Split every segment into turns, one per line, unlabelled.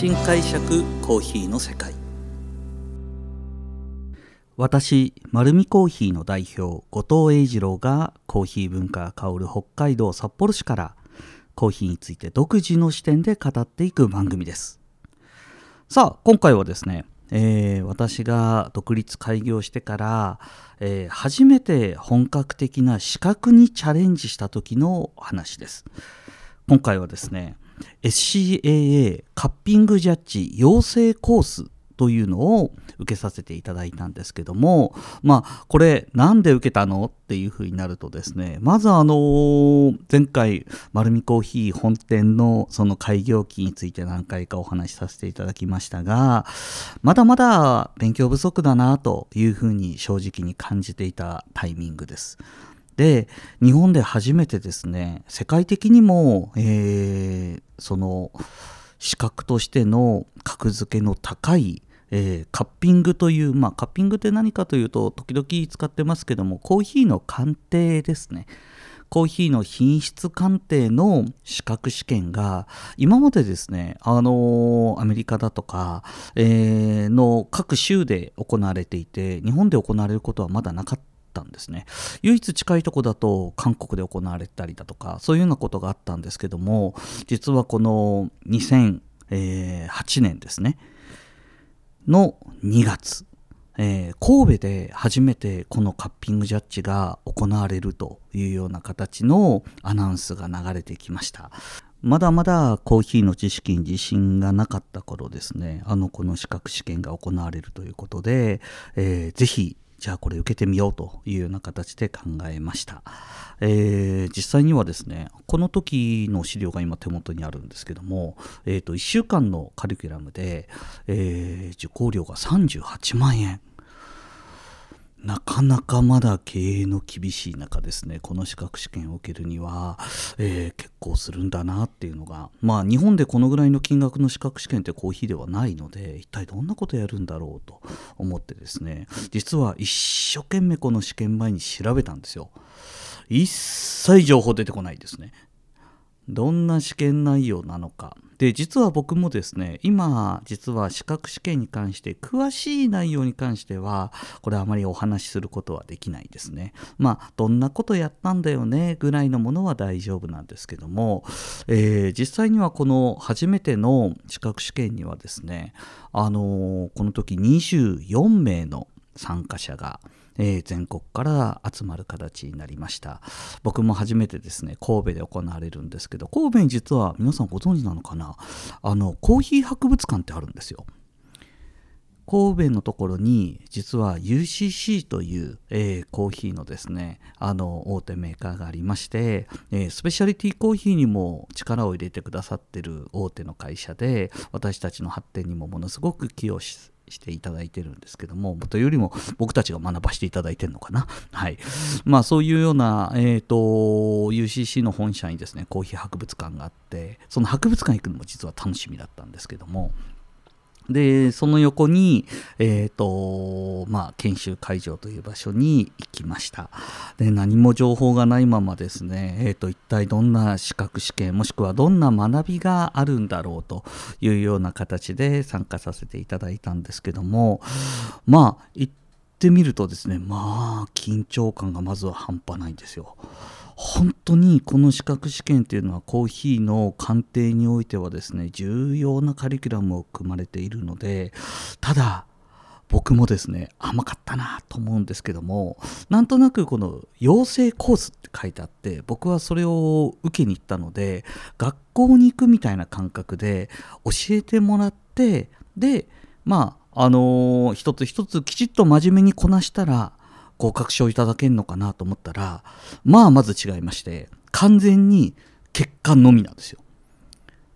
新解釈コーヒーの世界。
私丸るコーヒーの代表後藤英二郎がコーヒー文化が香る北海道札幌市からコーヒーについて独自の視点で語っていく番組です。さあ今回はですねえー、私が独立開業してから、えー、初めて本格的な資格にチャレンジした時の話です。今回はですね SCAA カッピングジャッジ養成コースというのを受けさせていただいたんですけどもまあこれなんで受けたのっていうふうになるとですねまずあの前回丸るコーヒー本店のその開業期について何回かお話しさせていただきましたがまだまだ勉強不足だなというふうに正直に感じていたタイミングです。で日本で初めてですね世界的にも、えー、その資格としての格付けの高いえー、カッピングという、まあ、カッピングって何かというと時々使ってますけどもコーヒーの鑑定ですね。コーヒーの品質鑑定の資格試験が今までですね、あのー、アメリカだとか、えー、の各州で行われていて日本で行われることはまだなかったんですね唯一近いとこだと韓国で行われたりだとかそういうようなことがあったんですけども実はこの2008年ですねの2月、えー、神戸で初めてこのカッピングジャッジが行われるというような形のアナウンスが流れてきました。まだまだコーヒーの知識に自信がなかった頃ですね、あのこの資格試験が行われるということで、えー、ぜひじゃあこれ受けてみようというような形で考えました。えー、実際にはですね、この時の資料が今手元にあるんですけども、えー、と1週間のカリキュラムで、えー、受講料が38万円。なかなかまだ経営の厳しい中ですね、この資格試験を受けるには、えー、結構するんだなっていうのが、まあ日本でこのぐらいの金額の資格試験ってコーヒーではないので、一体どんなことやるんだろうと思ってですね、実は一生懸命この試験前に調べたんですよ。一切情報出てこないですね。どんな試験内容なのか。で、実は僕もですね、今、実は資格試験に関して、詳しい内容に関しては、これあまりお話しすることはできないですね。まあ、どんなことやったんだよね、ぐらいのものは大丈夫なんですけども、えー、実際にはこの初めての資格試験にはですね、あのー、この時24名の参加者が、え、全国から集まる形になりました。僕も初めてですね神戸で行われるんですけど神戸に実は皆さんご存知なのかな？あのコーヒー博物館ってあるんですよ。神戸のところに実は UCC という、えー、コーヒーのですねあの大手メーカーがありまして、えー、スペシャリティコーヒーにも力を入れてくださってる大手の会社で私たちの発展にもものすごく寄与ししていただいてるんですけども、というよりも僕たちが学ばせていただいてるのかな？はい。まあそういうような、えっ、ー、と、UCC の本社にですね、コーヒー博物館があって、その博物館行くのも実は楽しみだったんですけども、で、その横に、えっ、ー、と、まあ、研修会場という場所に行きました。で、何も情報がないままですね、えっ、ー、と、一体どんな資格試験、もしくはどんな学びがあるんだろうというような形で参加させていただいたんですけども、まあ、行ってみるとですね、まあ、緊張感がまずは半端ないんですよ。本当にこの資格試験っていうのはコーヒーの鑑定においてはですね重要なカリキュラムを組まれているのでただ僕もですね甘かったなと思うんですけどもなんとなくこの養成コースって書いてあって僕はそれを受けに行ったので学校に行くみたいな感覚で教えてもらってでまああのー、一つ一つきちっと真面目にこなしたら合格証いただけるのかなと思ったらまあまず違いまして完全に結果のみなんですよ。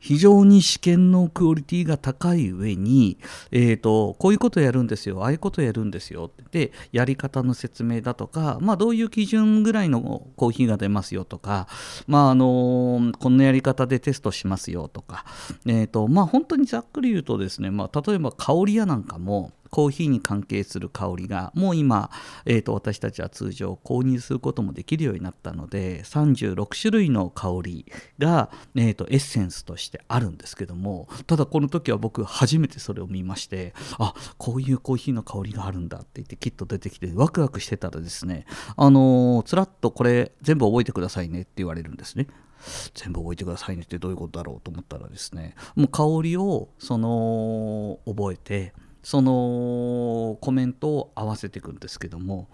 非常に試験のクオリティが高い上に、えーと、こういうことやるんですよああいうことやるんですよでやり方の説明だとか、まあ、どういう基準ぐらいのコーヒーが出ますよとか、まああのこんなやり方でテストしますよとか、えーとまあ、本当にざっくり言うとですね、まあ、例えば香り屋なんかもコーヒーに関係する香りがもう今、えー、と私たちは通常購入することもできるようになったので36種類の香りが、えー、とエッセンスとしてあるんですけどもただこの時は僕初めてそれを見ましてあこういうコーヒーの香りがあるんだって言ってきっと出てきてワクワクしてたらですねあの、つらっとこれ全部覚えてくださいねって言われるんですね。全部覚えてくださいねってどういうことだろうと思ったらですねもう香りをその覚えてそのコメントを合わせていくんですけども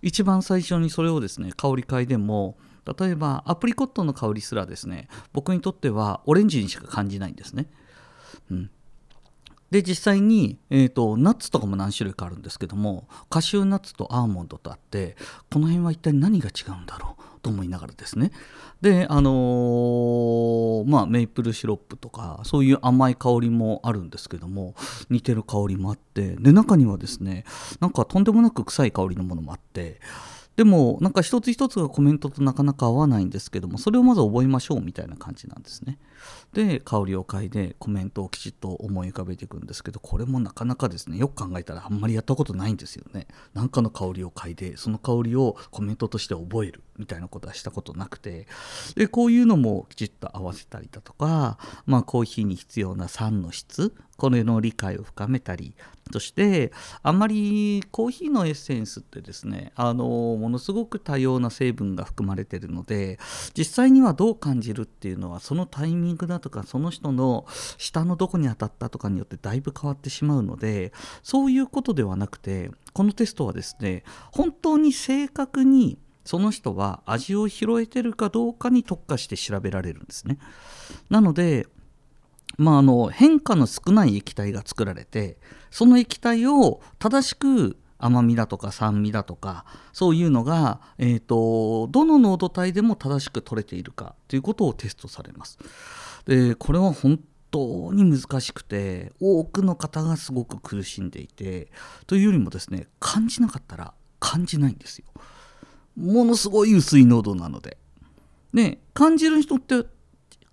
一番最初にそれをですね香り嗅いでも例えばアプリコットの香りすらですね僕にとってはオレンジにしか感じないんですね。うん、で実際に、えーと、ナッツとかも何種類かあるんですけどもカシューナッツとアーモンドとあってこの辺は一体何が違うんだろうと思いながらですね。であのー、まあメイプルシロップとかそういう甘い香りもあるんですけども似てる香りもあってで中にはですねなんかとんでもなく臭い香りのものもあってでもなんか一つ一つがコメントとなかなか合わないんですけどもそれをまず覚えましょうみたいな感じなんですね。で香りを嗅いでコメントをきちっと思い浮かべていくんですけどこれもなかなかですねよく考えたらあんまりやったことないんですよね。なんかの香りを嗅いでその香りをコメントとして覚えるみたいなことはしたことなくてでこういうのもきちっと合わせたりだとかまあコーヒーに必要な酸の質これの理解を深めたりそしてあんまりコーヒーのエッセンスってですねあのものすごく多様な成分が含まれてるので実際にはどう感じるっていうのはそのタイミングだとかその人の舌のどこに当たったとかによってだいぶ変わってしまうのでそういうことではなくてこのテストはですね本当に正確にその人は味を拾えてるかどうかに特化して調べられるんですね。なのでまあ、あの変化の少ない液体が作られてその液体を正しく甘みだとか酸味だとかそういうのが、えーと、どの濃度帯でも正しく取れているかということをテストされます。でこれは本当に難しくて多くの方がすごく苦しんでいてというよりもですね感じなかったら感じないんですよ。ものすごい薄い濃度なので。ね感じる人って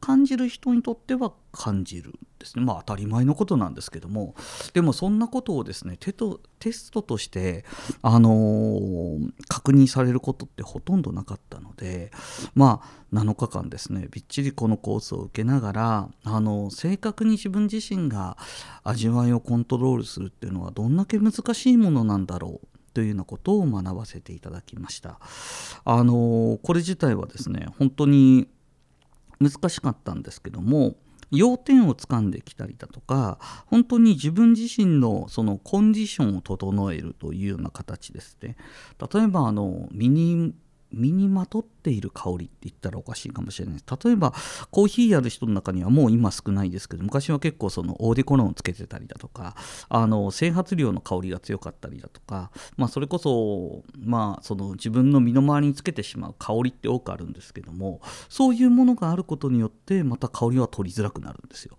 感じる人にとっては感じるですね。まあ当たり前のことなんですけども。でもそんなことをですねテテストとして、あのー、確認されることってほとんどなかったのでまあ7日間ですね。びっちりこのコースを受けながらあの正確に自分自身が味わいをコントロールするっていうのはどんだけ難しいものなんだろうというようなことを学ばせていただきました。あのこれ自体はですね本当に難しかったんですけども要点をつかんできたりだとか本当に自分自身のそのコンディションを整えるというような形ですね例えばあのミニ身にまとっている香りって言ったらおかしいかもしれないです例えばコーヒーやる人の中にはもう今少ないですけど昔は結構そのオーディコロンをつけてたりだとかあの整髪料の香りが強かったりだとか、まあ、それこそ,、まあその自分の身の回りにつけてしまう香りって多くあるんですけどもそういうものがあることによってまた香りは取りづらくなるんですよ。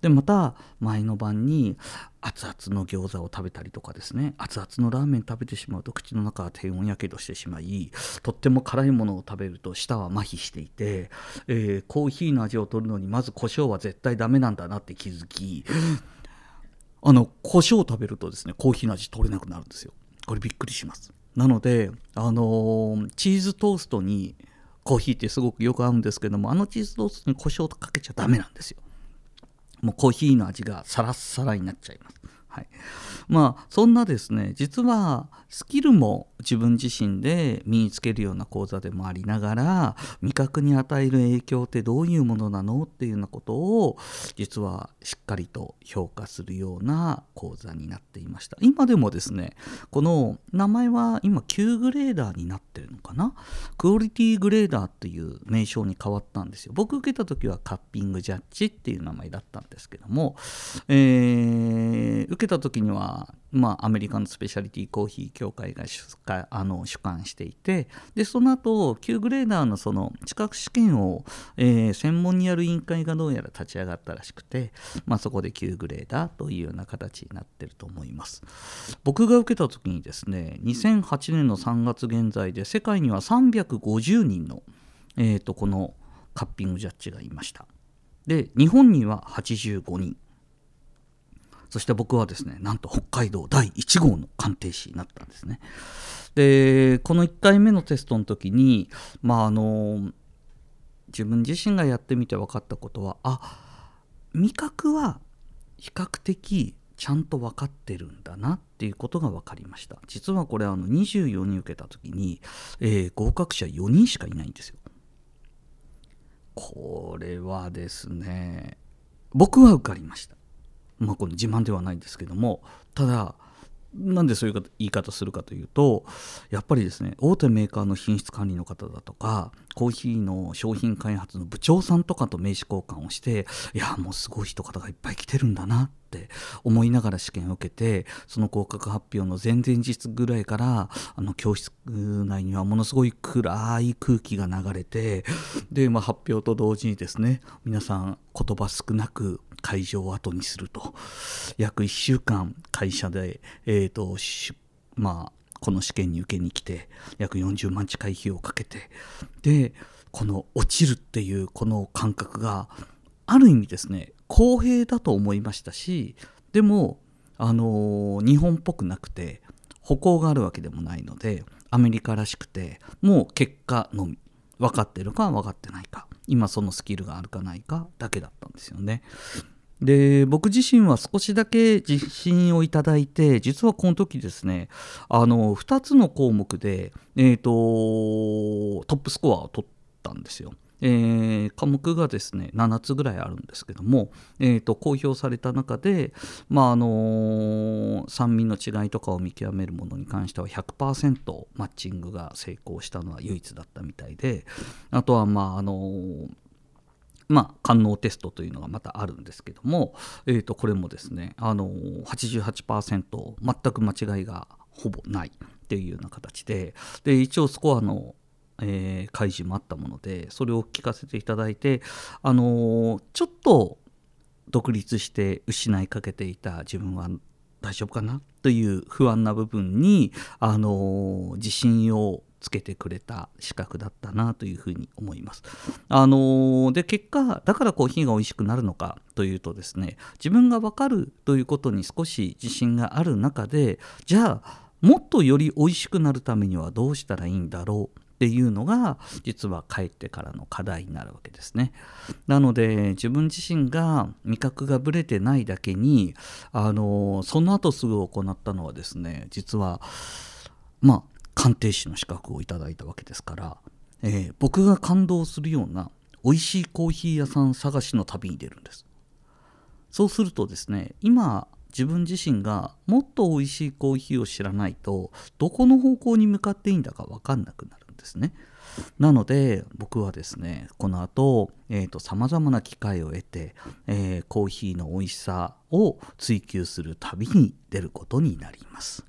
でまた前の晩に熱々の餃子を食べたりとかですね。熱々のラーメン食べてしまうと口の中が低温やけどしてしまいとっても辛いものを食べると舌は麻痺していて、えー、コーヒーの味を取るのにまず胡椒は絶対ダメなんだなって気づきあの胡椒を食べるとですねコーヒーの味取れなくなるんですよ。これびっくりします。なのであのー、チーズトーストにコーヒーってすごくよく合うんですけどもあのチーズトーストに胡椒をかけちゃダメなんですよ。もうコーヒーの味がサラッサラになっちゃいます。い、まあそんなですね実はスキルも自分自身で身につけるような講座でもありながら味覚に与える影響ってどういうものなのっていうようなことを実はしっかりと評価するような講座になっていました。今でもですねこの名前は今9グレーダーになってるのかな？クオリティグレーダーっていう名称に変わったんですよ。僕受けた時はカッピングジャッジっていう名前だったんですけども、えー、受けた時にはまあ、アメリカのスペシャリティコーヒー協会が主あの主管していてでその後旧グレーダーのその資格試験を、えー、専門にやる委員会がどうやら立ち上がったらしくて、まあ、そこで旧グレーダーというような形になってると思います。僕が受けた時にですね2008年の3月現在で世界には350人の、えーとこのカッピングジャッジがいました。で日本には85人。そして僕はですねなんと北海道第1号の鑑定士になったんですね。でこの1回目のテストの時にまああの自分自身がやってみて分かったことはあ味覚は比較的ちゃんと分かってるんだなっていうことが分かりました。実はこれあの24人受けた時に、えー、合格者4人しかいないんですよ。これはですね僕は受かりました。まあこの自慢ではないんですけどもただなんでそういう言い方するかというとやっぱりですね大手メーカーの品質管理の方だとかコーヒーの商品開発の部長さんとかと名刺交換をしていやもうすごい人方がいっぱい来てるんだなって思いながら試験を受けてその合格発表の前々日ぐらいからあの教室内にはものすごい暗い空気が流れてで、まあ、発表と同時にですね皆さん言葉少なく会場を後にすると。約1週間会社で、えーとまあ、この試験に受けに来て約40万近い費用をかけて。でこの落ちるっていうこの感覚がある意味ですね公平だと思いましたしでもあの日本っぽくなくて歩行があるわけでもないのでアメリカらしくてもう結果のみ分かってるか分かってないか今そのスキルがあるかないかだけだったんですよね。で僕自身は少しだけ自信をいただいて実はこの時ですねあの2つの項目で、えーと、トップスコアを取ったんですよ。えー、科目がですね7つぐらいあるんですけども、えーと、公表された中で、まああのー、酸味の違いとかを見極めるものに関しては100%マッチングが成功したのは唯一だったみたいであとはまああのーまあ、官能テストというのがまたあるんですけども、えー、とこれもですねあの88%全く間違いがほぼないっていうような形でで一応スコアの、えー、開示もあったものでそれを聞かせていただいてあのちょっと独立して失いかけていた自分は大丈夫かなという不安な部分にあの自信をつけてくれた資格だったなというふうに思います。あので結果だからコーヒーが美味しくなるのかというとですね自分が分かるということに少し自信がある中でじゃあもっとより美味しくなるためにはどうしたらいいんだろうっていうのが実は帰ってからの課題になるわけですね。なので自分自身が味覚がぶれてないだけにあのその後すぐ行ったのはですね実はまあ鑑定士の資格をいただいたわけですから、えー、僕が感動するような美味しいコーヒー屋さん探しの旅に出るんですそうするとですね今自分自身がもっと美味しいコーヒーを知らないとどこの方向に向かっていいんだか分かんなくなるですね。なので僕はですねこの後さまざまな機会を得て、えー、コーヒーの美味しさを追求する旅に出ることになります。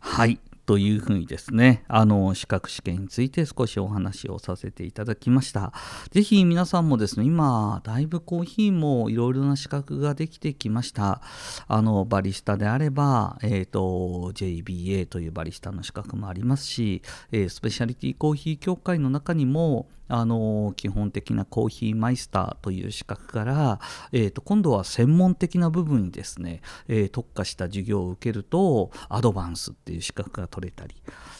はい。というふうにですね、あの、資格試験について少しお話をさせていただきました。ぜひ皆さんもですね、今、だいぶコーヒーもいろいろな資格ができてきました。あの、バリスタであれば、えっ、ー、と、JBA というバリスタの資格もありますし、えー、スペシャリティコーヒー協会の中にも、あの基本的なコーヒーマイスターという資格から、えー、と今度は専門的な部分にですね、えー、特化した授業を受けるとアドバンスっていう資格が取れたり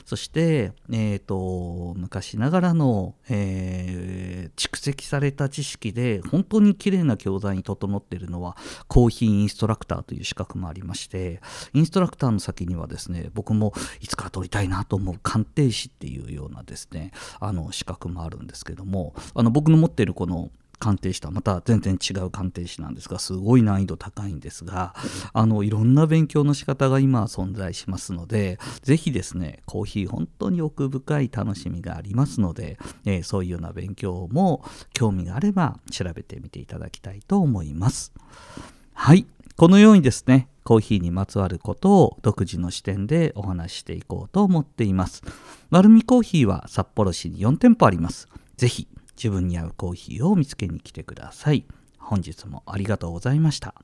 そして、えー、と昔ながらの、えー、蓄積された知識で本当に綺麗な教材に整っているのはコーヒーインストラクターという資格もありましてインストラクターの先にはですね僕もいつか取りたいなと思う鑑定士っていうようなですねあの資格もあるんです。ですけどもあの僕の持っているこの鑑定士とはまた全然違う鑑定士なんですがすごい難易度高いんですがあのいろんな勉強の仕方が今は存在しますので是非ですねコーヒー本当に奥深い楽しみがありますので、えー、そういうような勉強も興味があれば調べてみていただきたいと思います。はい。このようにですねコーヒーにまつわることを独自の視点でお話ししていこうと思っています。丸見コーヒーは札幌市に4店舗あります。ぜひ自分に合うコーヒーを見つけに来てください。本日もありがとうございました。